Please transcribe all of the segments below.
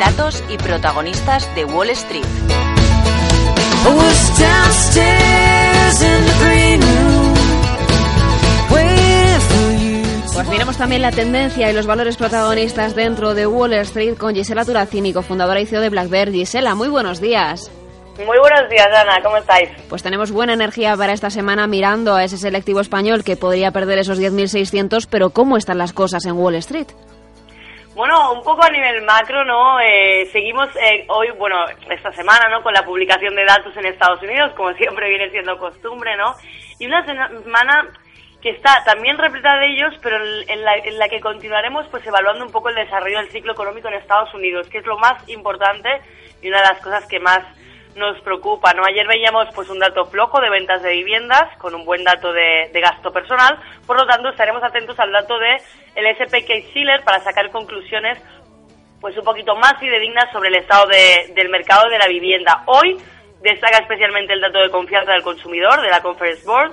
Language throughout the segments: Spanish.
Datos y protagonistas de Wall Street. Pues miremos también la tendencia y los valores protagonistas dentro de Wall Street con Gisela Turacini, fundadora y CEO de Black Bear. Gisela, muy buenos días. Muy buenos días, Ana, ¿cómo estáis? Pues tenemos buena energía para esta semana mirando a ese selectivo español que podría perder esos 10.600, pero ¿cómo están las cosas en Wall Street? Bueno, un poco a nivel macro, ¿no? Eh, seguimos eh, hoy, bueno, esta semana, ¿no? Con la publicación de datos en Estados Unidos, como siempre viene siendo costumbre, ¿no? Y una semana que está también repleta de ellos, pero en la, en la, que continuaremos pues evaluando un poco el desarrollo del ciclo económico en Estados Unidos, que es lo más importante y una de las cosas que más nos preocupa. ¿no? Ayer veíamos pues un dato flojo de ventas de viviendas con un buen dato de, gasto personal, por lo tanto estaremos atentos al dato de el SP Case para sacar conclusiones pues un poquito más fidedignas sobre el estado del mercado de la vivienda. Hoy destaca especialmente el dato de confianza del consumidor de la Conference Board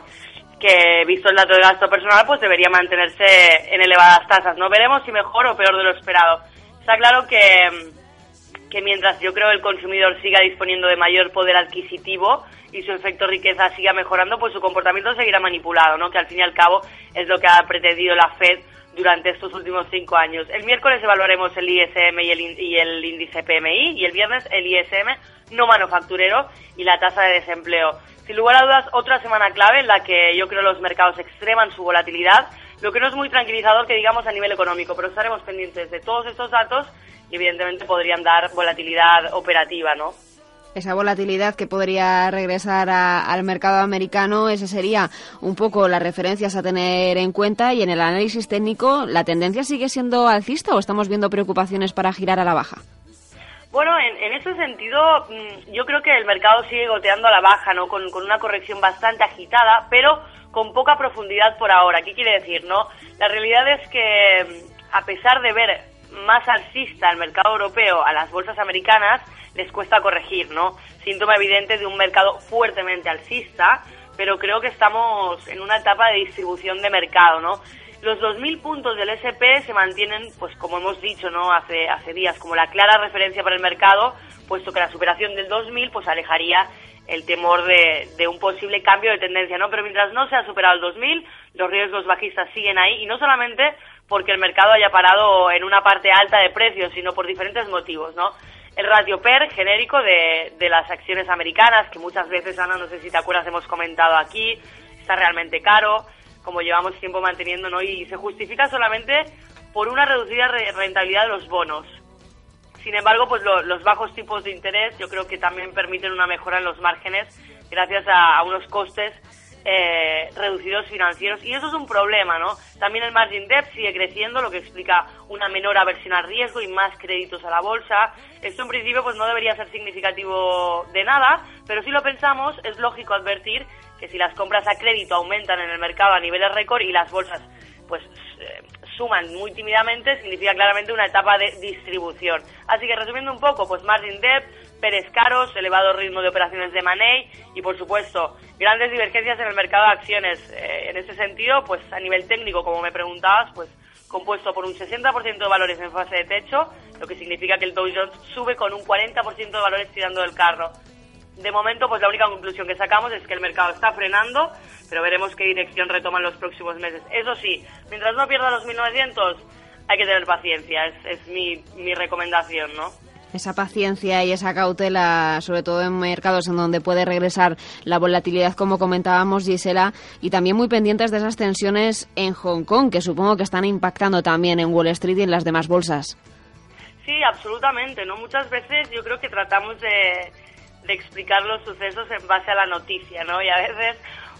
que visto el dato de gasto personal pues debería mantenerse en elevadas tasas. No veremos si mejor o peor de lo esperado. Está claro que que mientras yo creo el consumidor siga disponiendo de mayor poder adquisitivo y su efecto riqueza siga mejorando, pues su comportamiento seguirá manipulado, ¿no? Que al fin y al cabo es lo que ha pretendido la Fed durante estos últimos cinco años. El miércoles evaluaremos el ISM y el, y el índice PMI y el viernes el ISM no manufacturero y la tasa de desempleo. Sin lugar a dudas, otra semana clave en la que yo creo los mercados extreman su volatilidad, lo que no es muy tranquilizador que digamos a nivel económico, pero estaremos pendientes de todos estos datos y evidentemente podrían dar volatilidad operativa, ¿no? Esa volatilidad que podría regresar al mercado americano, ese sería un poco las referencias a tener en cuenta y en el análisis técnico, ¿la tendencia sigue siendo alcista o estamos viendo preocupaciones para girar a la baja? Bueno, en, ese sentido, mm, yo creo que el mercado sigue goteando a la baja, ¿no? Con, con, una corrección bastante agitada, pero con poca profundidad por ahora. ¿Qué quiere decir, no? La realidad es que, mm, a pesar de ver más alcista al mercado europeo, a las bolsas americanas, les cuesta corregir, ¿no? Síntoma evidente de un mercado fuertemente alcista, pero creo que estamos en una etapa de distribución de mercado, ¿no? Los 2.000 puntos del SP se mantienen, pues como hemos dicho, ¿no? Hace, hace días, como la clara referencia para el mercado, puesto que la superación del 2.000, pues alejaría el temor de, de, un posible cambio de tendencia, ¿no? Pero mientras no se ha superado el 2000, los riesgos bajistas siguen ahí y no solamente porque el mercado haya parado en una parte alta de precios, sino por diferentes motivos, ¿no? El ratio PER genérico de, de las acciones americanas, que muchas veces, Ana, no sé si te acuerdas, hemos comentado aquí, está realmente caro, como llevamos tiempo manteniendo, ¿no? Y se justifica solamente por una reducida rentabilidad de los bonos. Sin embargo, pues los bajos tipos de interés yo creo que también permiten una mejora en los márgenes gracias a unos costes eh, reducidos financieros y eso es un problema, ¿no? También el margin debt sigue creciendo, lo que explica una menor aversión al riesgo y más créditos a la bolsa. Esto en principio pues no debería ser significativo de nada, pero si lo pensamos es lógico advertir que si las compras a crédito aumentan en el mercado a niveles récord y las bolsas pues eh, suman muy tímidamente, significa claramente una etapa de distribución. Así que resumiendo un poco, pues margin debt, Pérez caros, elevado ritmo de operaciones de money y, por supuesto, grandes divergencias en el mercado de acciones. Eh, en ese sentido, pues a nivel técnico, como me preguntabas, pues compuesto por un 60% de valores en fase de techo, lo que significa que el Dow Jones sube con un 40% de valores tirando del carro. De momento, pues la única conclusión que sacamos es que el mercado está frenando, pero veremos qué dirección retoman los próximos meses. Eso sí, mientras no pierda los 1900, hay que tener paciencia, es, es mi, mi recomendación, ¿no? Esa paciencia y esa cautela, sobre todo en mercados en donde puede regresar la volatilidad, como comentábamos, Gisela, y también muy pendientes de esas tensiones en Hong Kong, que supongo que están impactando también en Wall Street y en las demás bolsas. Sí, absolutamente. No muchas veces yo creo que tratamos de, explicar los sucesos en base a la noticia, ¿no? Y a veces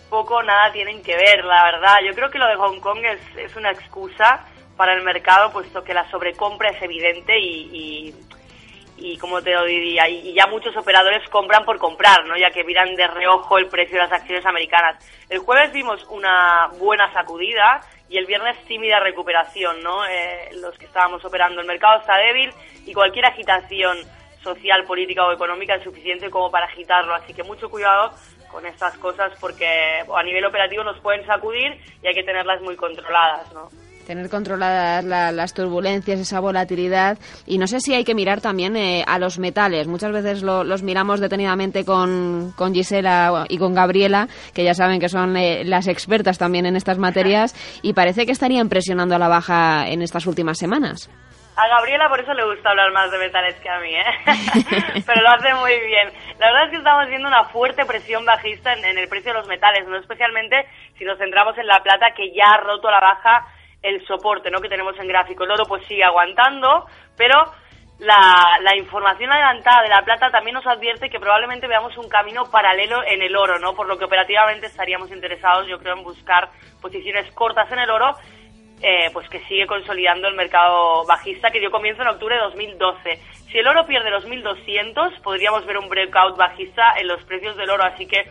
poco nada tienen que ver, la verdad. Yo creo que lo de Hong Kong es, es una excusa para el mercado, puesto que la sobrecompra es evidente y, y, como te lo diría, y ya muchos operadores compran por comprar, ¿no? Ya que miran de reojo el precio de las acciones americanas. El jueves vimos una buena sacudida y el viernes tímida recuperación, ¿no? Eh, los que estábamos operando. El mercado está débil y cualquier agitación social, política o económica es suficiente como para agitarlo. Así que mucho cuidado con estas cosas porque a nivel operativo nos pueden sacudir y hay que tenerlas muy controladas, ¿no? Tener controladas las turbulencias, esa volatilidad. Y no sé si hay que mirar también eh, a los metales. Muchas veces los miramos detenidamente con, con, Gisela y con Gabriela, que ya saben que son eh, las expertas también en estas materias, y parece que estarían presionando a la baja en estas últimas semanas. A Gabriela por eso le gusta hablar más de metales que a mí, ¿eh? Pero lo hace muy bien. La verdad es que estamos viendo una fuerte presión bajista en, el precio de los metales, no especialmente si nos centramos en la plata que ya ha roto la baja el soporte ¿no? que tenemos en gráfico. El oro pues sigue aguantando, pero la, información adelantada de la plata también nos advierte que probablemente veamos un camino paralelo en el oro, ¿no? Por lo que operativamente estaríamos interesados, yo creo, en buscar posiciones cortas en el oro eh, pues que sigue consolidando el mercado bajista que dio comienzo en octubre de 2012. Si el oro pierde los 1.200, podríamos ver un breakout bajista en los precios del oro, así que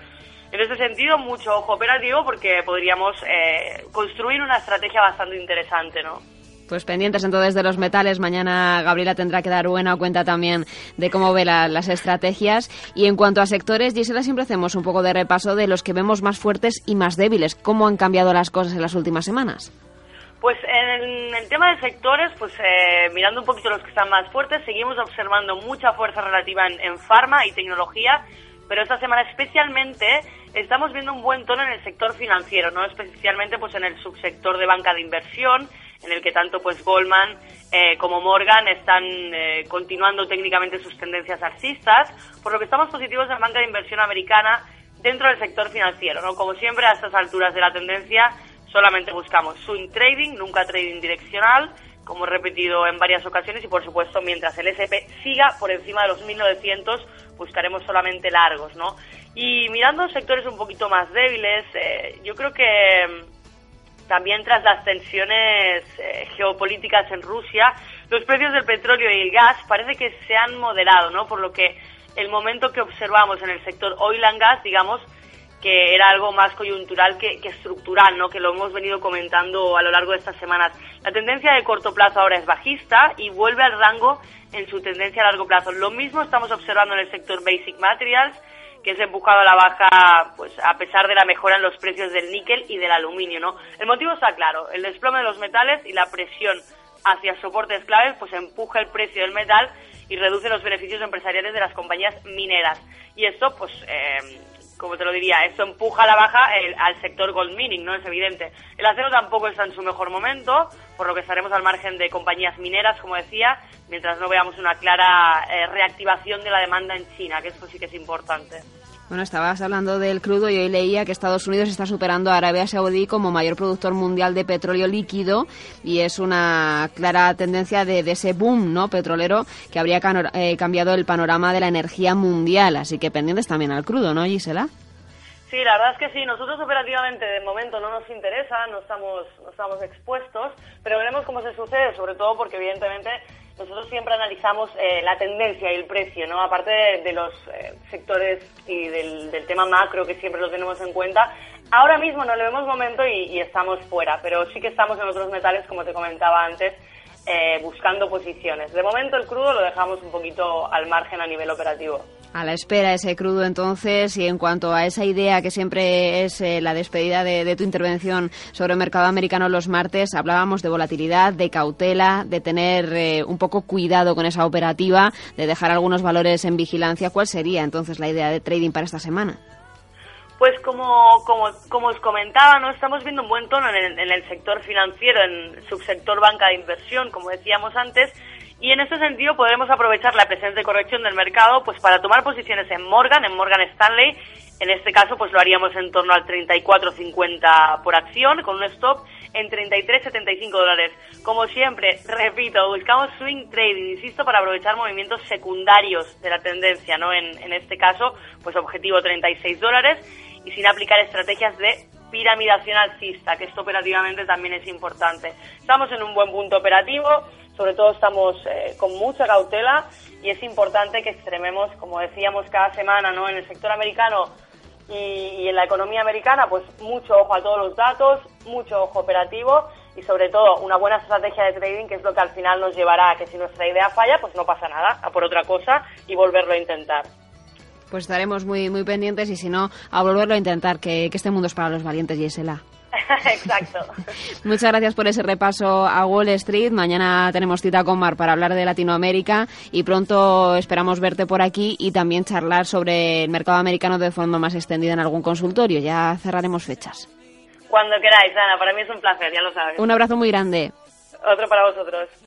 en ese sentido, mucho ojo operativo porque podríamos eh, construir una estrategia bastante interesante, ¿no? Pues pendientes entonces de los metales. Mañana Gabriela tendrá que dar buena cuenta también de cómo ve las estrategias. Y en cuanto a sectores, Gisela, siempre hacemos un poco de repaso de los que vemos más fuertes y más débiles. ¿Cómo han cambiado las cosas en las últimas semanas? Pues en el tema de sectores, pues eh, mirando un poquito los que están más fuertes, seguimos observando mucha fuerza relativa en, en farma y tecnología, pero esta semana especialmente estamos viendo un buen tono en el sector financiero, no especialmente pues en el subsector de banca de inversión, en el que tanto pues Goldman eh, como Morgan están eh, continuando técnicamente sus tendencias alcistas, por lo que estamos positivos en banca de inversión americana dentro del sector financiero, ¿no? Como siempre a estas alturas de la tendencia solamente buscamos swing trading, nunca trading direccional, como he repetido en varias ocasiones, y por supuesto, mientras el SP siga por encima de los 1900, buscaremos solamente largos, ¿no? Y mirando sectores un poquito más débiles, eh, yo creo que mm, también tras las tensiones eh, geopolíticas en Rusia, los precios del petróleo y el gas parece que se han moderado, ¿no? Por lo que el momento que observamos en el sector oil and gas, digamos, que era algo más coyuntural que, estructural, ¿no? que lo hemos venido comentando a lo largo de estas semanas. La tendencia de corto plazo ahora es bajista y vuelve al rango en su tendencia a largo plazo. Lo mismo estamos observando en el sector Basic Materials, que es empujado a la baja pues a pesar de la mejora en los precios del níquel y del aluminio. ¿no? El motivo está claro, el desplome de los metales y la presión hacia soportes claves pues empuja el precio del metal y reduce los beneficios empresariales de las compañías mineras. Y esto pues... Eh, como te lo diría, esto empuja a la baja al sector gold mining, ¿no? Es evidente. El acero tampoco está en su mejor momento, por lo que estaremos al margen de compañías mineras, como decía, mientras no veamos una clara eh, reactivación de la demanda en China, que eso sí que es importante. Bueno, estabas hablando del crudo y hoy leía que Estados Unidos está superando a Arabia Saudí como mayor productor mundial de petróleo líquido y es una clara tendencia de, ese boom no petrolero que habría eh, cambiado el panorama de la energía mundial. Así que pendientes también al crudo, ¿no, Gisela? Sí, la verdad es que sí. Nosotros operativamente de momento no nos interesa, no estamos, no estamos expuestos, pero veremos cómo se sucede, sobre todo porque evidentemente nosotros siempre analizamos eh, la tendencia y el precio, ¿no? Aparte de, los eh, sectores y del, tema macro que siempre lo tenemos en cuenta, ahora mismo no le vemos momento y, estamos fuera, pero sí que estamos en otros metales, como te comentaba antes, eh, buscando posiciones. De momento el crudo lo dejamos un poquito al margen a nivel operativo. A la espera ese crudo entonces y en cuanto a esa idea que siempre es eh, la despedida de, tu intervención sobre el mercado americano los martes, hablábamos de volatilidad, de cautela, de tener eh, un poco cuidado con esa operativa, de dejar algunos valores en vigilancia. ¿Cuál sería entonces la idea de trading para esta semana? Pues como, como, como os comentaba, ¿no? estamos viendo un buen tono en el, en el sector financiero, en el subsector banca de inversión, como decíamos antes, y en este sentido podremos aprovechar la presente corrección del mercado pues para tomar posiciones en Morgan, en Morgan Stanley. En este caso pues lo haríamos en torno al 34.50 por acción con un stop en 33.75 dólares. Como siempre, repito, buscamos swing trading, insisto, para aprovechar movimientos secundarios de la tendencia, ¿no? En, en este caso, pues objetivo 36 dólares y sin aplicar estrategias de piramidación alcista, que esto operativamente también es importante. Estamos en un buen punto operativo, sobre todo estamos eh, con mucha cautela y es importante que extrememos, como decíamos cada semana, ¿no? En el sector americano y, y en la economía americana, pues mucho ojo a todos los datos, mucho ojo operativo y sobre todo una buena estrategia de trading que es lo que al final nos llevará a que si nuestra idea falla, pues no pasa nada, a por otra cosa y volverlo a intentar. Pues estaremos muy muy pendientes y si no, a volverlo a intentar, que, que este mundo es para los valientes, Gisela. Exacto. Muchas gracias por ese repaso a Wall Street. Mañana tenemos cita con Mar para hablar de Latinoamérica y pronto esperamos verte por aquí y también charlar sobre el mercado americano de forma más extendida en algún consultorio. Ya cerraremos fechas. Cuando queráis, Ana. Para mí es un placer, ya lo sabes. Un abrazo muy grande. Otro para vosotros.